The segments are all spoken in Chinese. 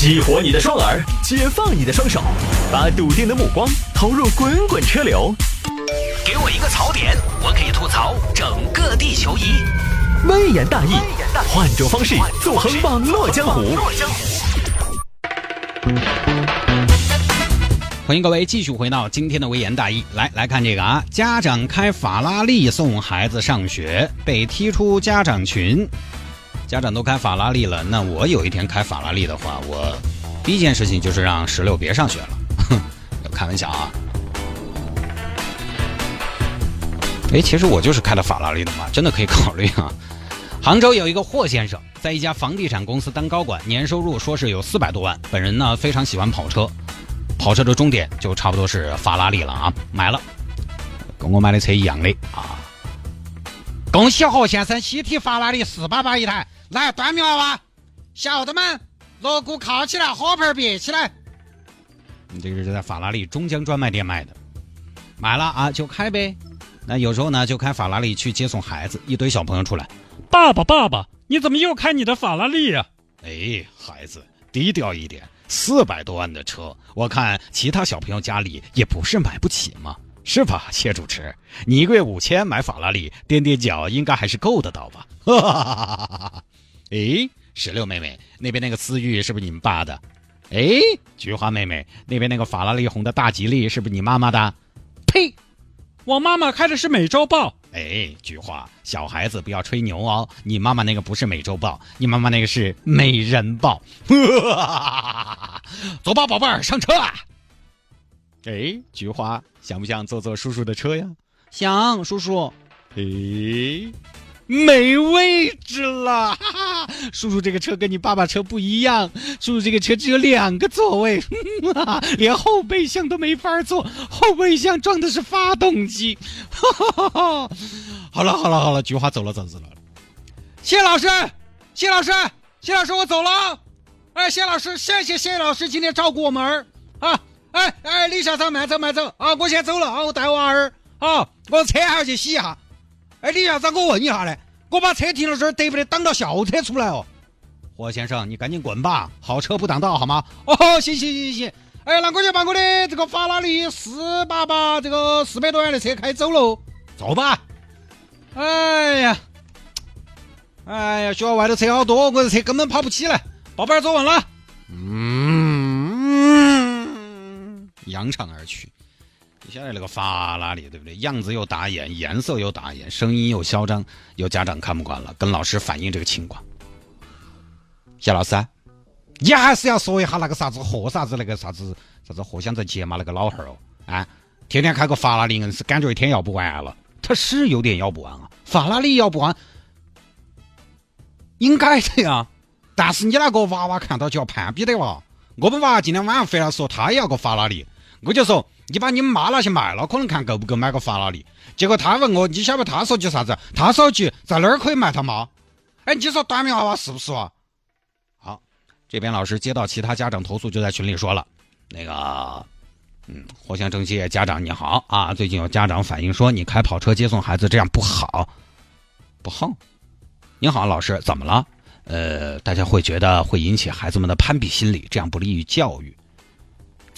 激活你的双耳，解放你的双手，把笃定的目光投入滚滚车流。给我一个槽点，我可以吐槽整个地球仪。微言大义，换种方式纵横网络江湖。欢迎各位继续回到今天的微言大义，来来看这个啊，家长开法拉利送孩子上学被踢出家长群，家长都开法拉利了，那我有一天开法拉利的话，我第一件事情就是让石榴别上学了，哼，开玩笑啊。哎，其实我就是开了法拉利的嘛，真的可以考虑啊。杭州有一个霍先生在一家房地产公司当高管，年收入说是有四百多万，本人呢非常喜欢跑车。跑车的终点就差不多是法拉利了啊，买了，跟我买的车一样的啊。恭喜霍先生喜提法拉利四八八一台，来端米娃娃，小的们锣鼓敲起来，火盆别起来。你这个是在法拉利中江专卖店卖的，买了啊就开呗。那有时候呢就开法拉利去接送孩子，一堆小朋友出来，爸爸爸爸，你怎么又开你的法拉利呀、哎，孩子低调一点。四百多万的车，我看其他小朋友家里也不是买不起嘛，是吧，谢主持？你一个月五千买法拉利，垫垫脚应该还是够得到吧？哈哈哈哈哈哈！哎，石榴妹妹那边那个思域是不是你们爸的？哎，菊花妹妹那边那个法拉利红的大吉利是不是你妈妈的？呸！我妈妈开的是美洲豹。哎，菊花，小孩子不要吹牛哦！你妈妈那个不是美洲豹，你妈妈那个是美人豹。走吧，宝贝儿，上车啊！哎，菊花，想不想坐坐叔叔的车呀？想，叔叔。哎，没位置了，哈哈！叔叔这个车跟你爸爸车不一样，叔叔这个车只有两个座位，连后备箱都没法坐，后备箱装的是发动机。哈哈哈！好了好了好了，菊花走了走了。谢老师，谢老师，谢老师，我走了。哎，谢老师，谢谢谢老师今天照顾我们儿啊！哎哎，李校长慢走慢走啊！我先走了啊，我带娃儿啊，我车还要去洗一下。哎，李校长，我问一下嘞，我把车停到这儿，得不得挡到校车出来哦？霍先生，你赶紧滚吧，好车不挡道好吗？哦，行行行行行。哎，那我就把我的这个法拉利四八八这个四百多万的车开走喽，走吧。哎呀，哎呀，学校外头车好多，我这车根本跑不起来。宝贝儿，坐稳了。嗯，扬长而去。你晓得那个法拉利对不对？样子又打眼，颜色又打眼，声音又嚣张，有家长看不惯了，跟老师反映这个情况。谢老师，你还是要说一下那个啥子货啥子那个啥子啥子贺湘在杰嘛那个老汉儿哦，啊，天天开个法拉利，硬是感觉一天要不完了。他是有点要不完啊，法拉利要不完，应该的呀。但是你那个娃娃看到就要攀比的了。我们娃今天晚上回来说他也要个法拉利，我就说你把你们妈拿去卖了，可能看够不够买个法拉利。结果他问我，你晓得他说句啥子？他说句在哪儿可以卖他妈？哎，你说短命娃娃是不是啊？好，这边老师接到其他家长投诉，就在群里说了，那个，嗯，藿香正气家长你好啊，最近有家长反映说你开跑车接送孩子这样不好，不好。你好，老师，怎么了？呃，大家会觉得会引起孩子们的攀比心理，这样不利于教育。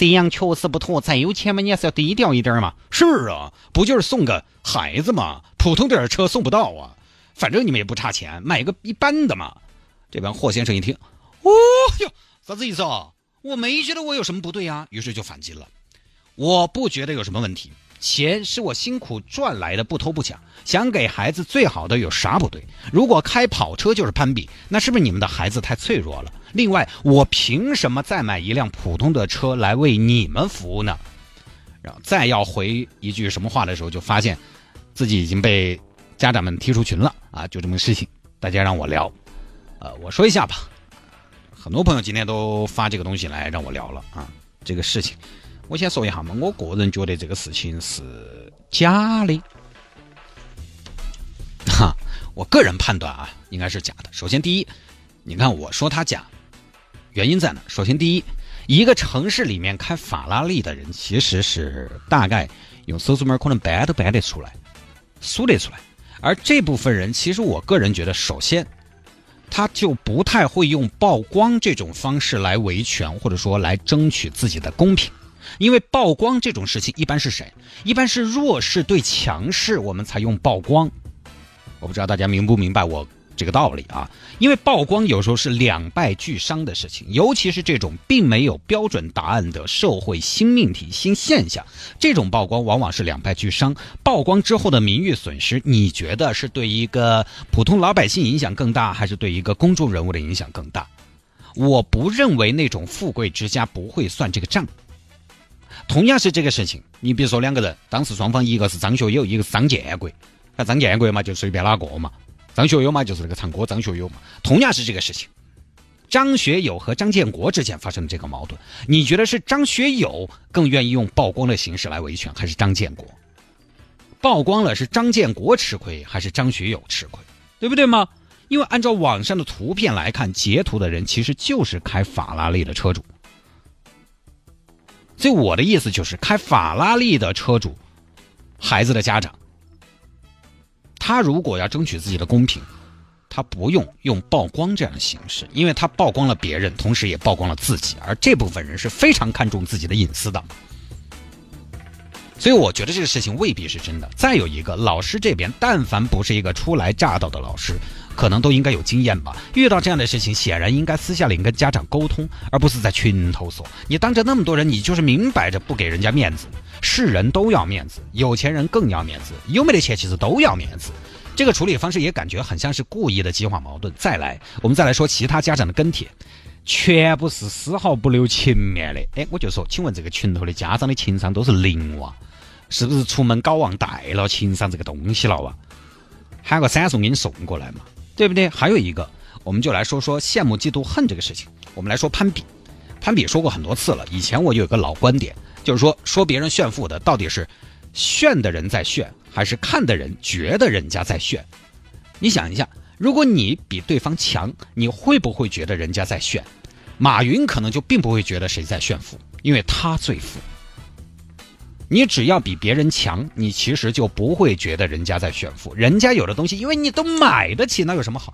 这样确实不妥，再有钱嘛，你也是要低调一点嘛。是啊，不就是送个孩子嘛，普通点的车送不到啊。反正你们也不差钱，买个一般的嘛。这边霍先生一听，哦哟，啥子意思啊？我没觉得我有什么不对啊，于是就反击了。我不觉得有什么问题。钱是我辛苦赚来的，不偷不抢，想给孩子最好的有啥不对？如果开跑车就是攀比，那是不是你们的孩子太脆弱了？另外，我凭什么再买一辆普通的车来为你们服务呢？然后再要回一句什么话的时候，就发现自己已经被家长们踢出群了啊！就这么个事情，大家让我聊，呃，我说一下吧。很多朋友今天都发这个东西来让我聊了啊，这个事情。我先说一下嘛，我个人觉得这个事情是假的，哈，我个人判断啊，应该是假的。首先，第一，你看我说他假，原因在哪？首先，第一，一个城市里面开法拉利的人，其实是大概用手指门可能掰都掰得出来，数得出来。而这部分人，其实我个人觉得，首先，他就不太会用曝光这种方式来维权，或者说来争取自己的公平。因为曝光这种事情，一般是谁？一般是弱势对强势，我们才用曝光。我不知道大家明不明白我这个道理啊？因为曝光有时候是两败俱伤的事情，尤其是这种并没有标准答案的社会新命题、新现象，这种曝光往往是两败俱伤。曝光之后的名誉损失，你觉得是对一个普通老百姓影响更大，还是对一个公众人物的影响更大？我不认为那种富贵之家不会算这个账。同样是这个事情，你比如说两个人，当时双方一个是张学友，一个是张建国，那张建国嘛就随便哪个嘛，张学友嘛就是那个唱歌张学友嘛。同样是这个事情，张学友和张建国之间发生的这个矛盾，你觉得是张学友更愿意用曝光的形式来维权，还是张建国？曝光了是张建国吃亏，还是张学友吃亏？对不对吗？因为按照网上的图片来看，截图的人其实就是开法拉利的车主。所以我的意思就是，开法拉利的车主，孩子的家长，他如果要争取自己的公平，他不用用曝光这样的形式，因为他曝光了别人，同时也曝光了自己，而这部分人是非常看重自己的隐私的。所以我觉得这个事情未必是真的。再有一个，老师这边，但凡不是一个初来乍到的老师。可能都应该有经验吧。遇到这样的事情，显然应该私下里跟家长沟通，而不是在群头说。你当着那么多人，你就是明摆着不给人家面子。是人都要面子，有钱人更要面子，有没得钱其实都要面子。这个处理方式也感觉很像是故意的激化矛盾。再来，我们再来说其他家长的跟帖，全部是丝毫不留情面的。哎，我就说，请问这个群头的家长的情商都是零哇？是不是出门搞忘带了情商这个东西了哇？喊个闪送给你送过来嘛？对不对？还有一个，我们就来说说羡慕、嫉妒、恨这个事情。我们来说攀比，攀比说过很多次了。以前我有一个老观点，就是说说别人炫富的，到底是炫的人在炫，还是看的人觉得人家在炫？你想一下，如果你比对方强，你会不会觉得人家在炫？马云可能就并不会觉得谁在炫富，因为他最富。你只要比别人强，你其实就不会觉得人家在炫富。人家有的东西，因为你都买得起，那有什么好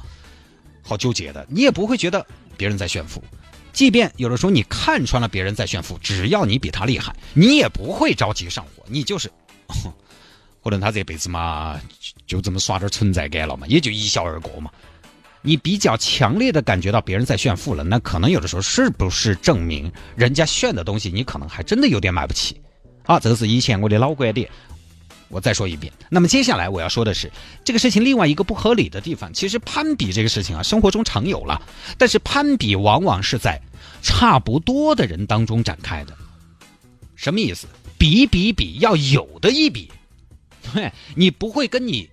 好纠结的？你也不会觉得别人在炫富。即便有的时候你看穿了别人在炫富，只要你比他厉害，你也不会着急上火。你就是，可能他这辈子嘛，就这么刷点存在感了嘛，也就一笑而过嘛。你比较强烈的感觉到别人在炫富了，那可能有的时候是不是证明人家炫的东西，你可能还真的有点买不起。啊，这个是以前我的老观点，我再说一遍。那么接下来我要说的是，这个事情另外一个不合理的地方，其实攀比这个事情啊，生活中常有了，但是攀比往往是在差不多的人当中展开的。什么意思？比比比，要有的一比，对你不会跟你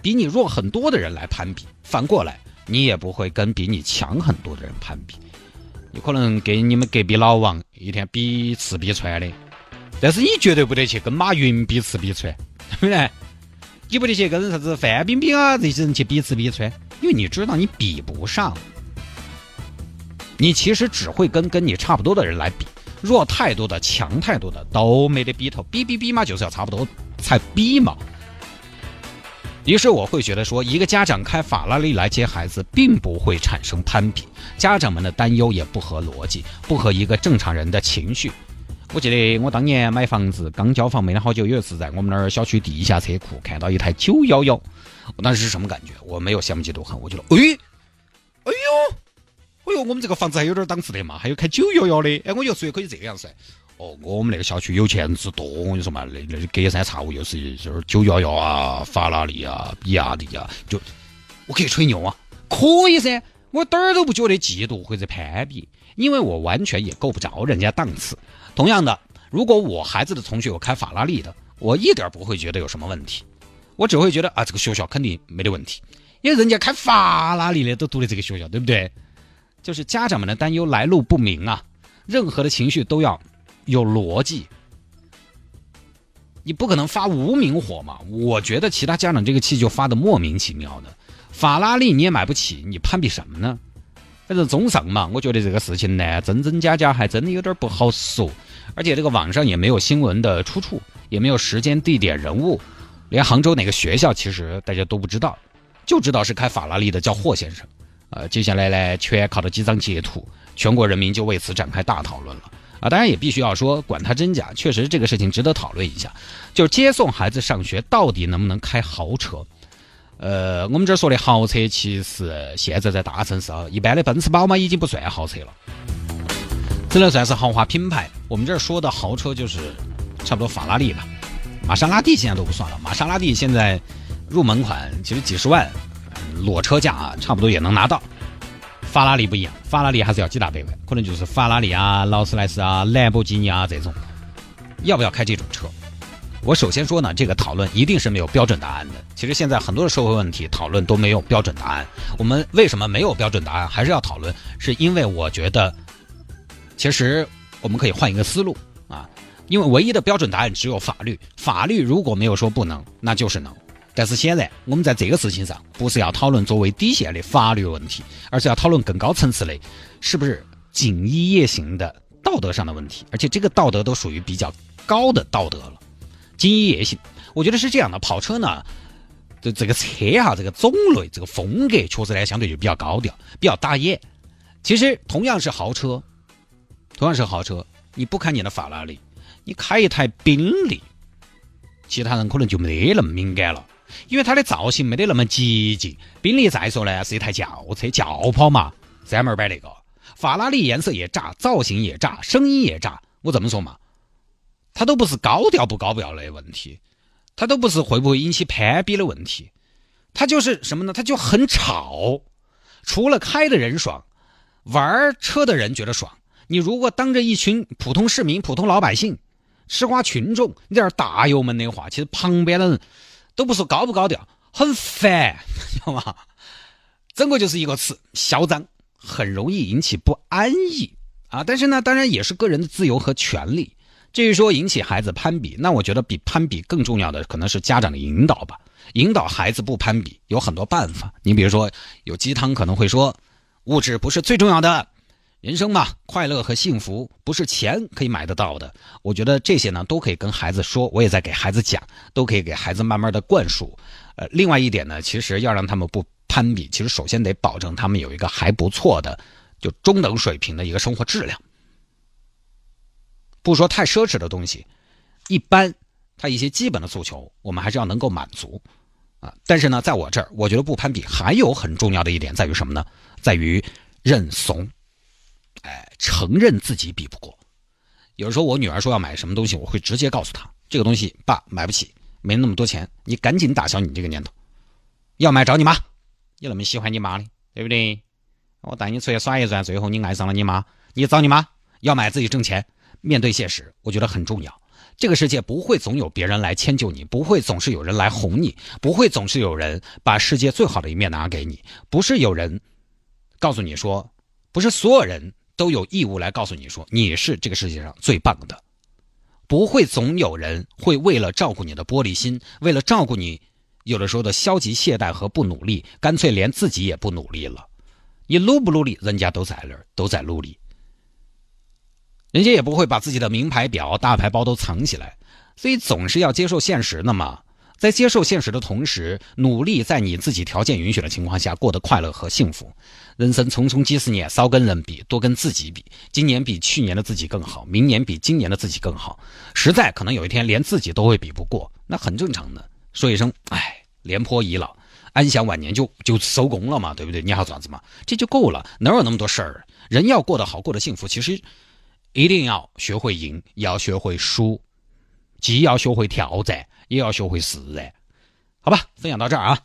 比你弱很多的人来攀比，反过来你也不会跟比你强很多的人攀比。你可能跟你们隔壁老王一天比吃比穿的。但是你绝对不得去跟马云比吃比穿，对不对？你不得去跟啥子范冰冰啊这些人去比吃比穿，因为你知道你比不上。你其实只会跟跟你差不多的人来比，弱太多的、强太多的都没得比头。比比比嘛，就是要差不多才比嘛。于是我会觉得说，一个家长开法拉利来接孩子，并不会产生攀比，家长们的担忧也不合逻辑，不合一个正常人的情绪。我记得我当年买房子刚交房没得好久，有一次在我们那儿小区地下车库看到一台九幺幺，我当时是什么感觉？我没有羡慕嫉妒恨，我觉得，哎，哎呦，哎呦，我们这个房子还有点档次的嘛，还有开九幺幺的，哎，我觉得所以可以这个样噻。哦，我们那个小区有钱人之多，我跟你说嘛，那那隔三差五又是就是九幺幺啊、法拉利啊、比亚迪啊，就我可以吹牛啊，可以噻，我点儿都不觉得嫉妒或者攀比，因为我完全也够不着人家档次。同样的，如果我孩子的同学有开法拉利的，我一点不会觉得有什么问题，我只会觉得啊，这个学校肯定没得问题，因为人家开法拉利的都读的这个学校，对不对？就是家长们的担忧来路不明啊，任何的情绪都要有逻辑，你不可能发无名火嘛。我觉得其他家长这个气就发的莫名其妙的，法拉利你也买不起，你攀比什么呢？反正综上嘛，我觉得这个事情呢，真真假假还真的有点不好说。而且这个网上也没有新闻的出处，也没有时间、地点、人物，连杭州哪个学校其实大家都不知道，就知道是开法拉利的叫霍先生，呃，接下来呢，全靠着几张截图，全国人民就为此展开大讨论了。啊，当然也必须要说，管他真假，确实这个事情值得讨论一下。就是接送孩子上学，到底能不能开豪车？呃，我们这儿说的豪车，其实现在在大城市啊，一般的奔驰、宝马已经不算豪车了，只能算是豪华品牌。我们这儿说的豪车就是差不多法拉利吧，玛莎拉蒂现在都不算了。玛莎拉蒂现在入门款其实几十万，裸车价啊，差不多也能拿到。法拉利不一样，法拉利还是要几大百万，可能就是法拉利啊、劳斯莱斯啊、兰博基尼啊这种。要不要开这种车？我首先说呢，这个讨论一定是没有标准答案的。其实现在很多的社会问题讨论都没有标准答案。我们为什么没有标准答案，还是要讨论？是因为我觉得，其实我们可以换一个思路啊，因为唯一的标准答案只有法律。法律如果没有说不能，那就是能。但是显然，我们在这个事情上不是要讨论作为底线的法律问题，而是要讨论更高层次的，是不是锦衣夜行的道德上的问题，而且这个道德都属于比较高的道德了。锦衣夜行，我觉得是这样的，跑车呢，这这个车哈，这个种类、这个风格，确实呢相对就比较高调，比较打眼。其实同样是豪车，同样是豪车，你不开你的法拉利，你开一台宾利，其他人可能就没那么敏感了。因为它的造型没得那么激进，宾利再说呢是一台轿车轿跑嘛，三门摆那个，法拉利颜色也炸，造型也炸，声音也炸，我这么说嘛，它都不是高调不高调的问题，它都不是会不会引起攀比的问题，它就是什么呢？它就很吵，除了开的人爽，玩儿车的人觉得爽。你如果当着一群普通市民、普通老百姓、吃瓜群众，你在这大油门的话，其实旁边的人。都不说高不高调，很烦，知道吗？整个就是一个词，嚣张，很容易引起不安逸啊。但是呢，当然也是个人的自由和权利。至于说引起孩子攀比，那我觉得比攀比更重要的可能是家长的引导吧。引导孩子不攀比有很多办法。你比如说，有鸡汤可能会说，物质不是最重要的。人生嘛，快乐和幸福不是钱可以买得到的。我觉得这些呢，都可以跟孩子说，我也在给孩子讲，都可以给孩子慢慢的灌输。呃，另外一点呢，其实要让他们不攀比，其实首先得保证他们有一个还不错的，就中等水平的一个生活质量。不说太奢侈的东西，一般他一些基本的诉求，我们还是要能够满足啊。但是呢，在我这儿，我觉得不攀比还有很重要的一点在于什么呢？在于认怂。哎，承认自己比不过。有时候我女儿说要买什么东西，我会直接告诉她，这个东西爸买不起，没那么多钱，你赶紧打消你这个念头。要买找你妈，你那么喜欢你妈的，对不对？我带你出去耍一转，最后你爱上了你妈，你找你妈。要买自己挣钱，面对现实，我觉得很重要。这个世界不会总有别人来迁就你，不会总是有人来哄你，不会总是有人把世界最好的一面拿给你，不是有人告诉你说，不是所有人。都有义务来告诉你说你是这个世界上最棒的，不会总有人会为了照顾你的玻璃心，为了照顾你，有的时候的消极懈怠和不努力，干脆连自己也不努力了。你努不努力，人家都在那儿，都在努力。人家也不会把自己的名牌表、大牌包都藏起来，所以总是要接受现实的嘛。在接受现实的同时，努力在你自己条件允许的情况下过得快乐和幸福。人生匆匆几十年，少跟人比，多跟自己比。今年比去年的自己更好，明年比今年的自己更好。实在可能有一天连自己都会比不过，那很正常的。说一声“唉，廉颇已老，安享晚年”就就收工了嘛，对不对？你还爪子嘛？这就够了，哪有那么多事儿？人要过得好，过得幸福，其实一定要学会赢，也要学会输，既要学会挑战。也要学会释然，好吧？分享到这儿啊。